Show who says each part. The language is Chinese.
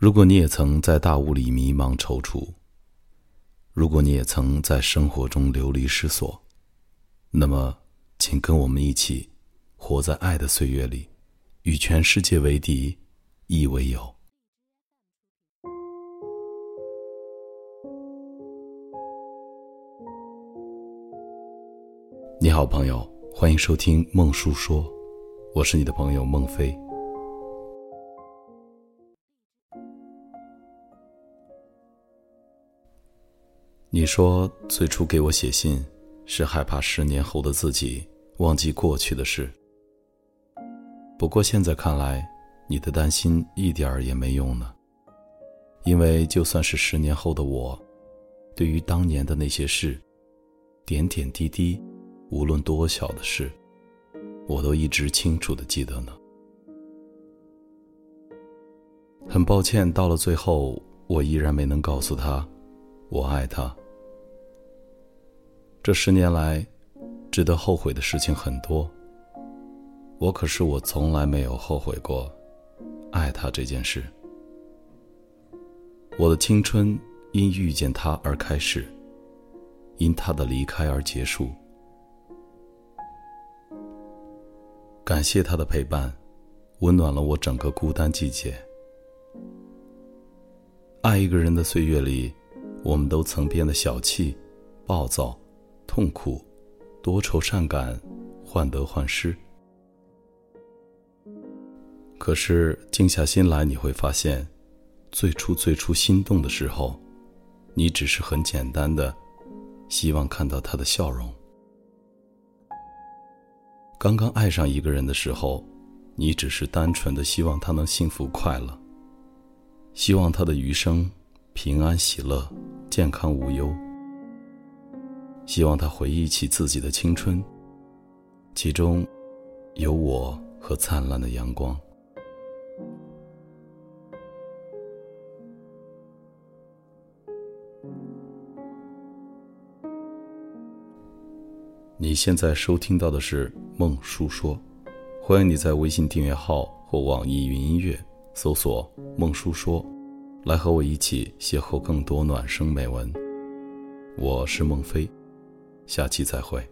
Speaker 1: 如果你也曾在大雾里迷茫踌躇，如果你也曾在生活中流离失所，那么，请跟我们一起，活在爱的岁月里，与全世界为敌，亦为友。你好，朋友，欢迎收听孟叔说，我是你的朋友孟非。你说最初给我写信，是害怕十年后的自己忘记过去的事。不过现在看来，你的担心一点儿也没用呢。因为就算是十年后的我，对于当年的那些事，点点滴滴，无论多小的事，我都一直清楚的记得呢。很抱歉，到了最后，我依然没能告诉他。我爱他。这十年来，值得后悔的事情很多。我可是我从来没有后悔过爱他这件事。我的青春因遇见他而开始，因他的离开而结束。感谢他的陪伴，温暖了我整个孤单季节。爱一个人的岁月里。我们都曾变得小气、暴躁、痛苦、多愁善感、患得患失。可是静下心来，你会发现，最初最初心动的时候，你只是很简单的，希望看到他的笑容。刚刚爱上一个人的时候，你只是单纯的希望他能幸福快乐，希望他的余生。平安喜乐，健康无忧。希望他回忆起自己的青春，其中有我和灿烂的阳光。你现在收听到的是《梦叔说》，欢迎你在微信订阅号或网易云音乐搜索“梦叔说”。来和我一起邂逅更多暖声美文。我是孟非，下期再会。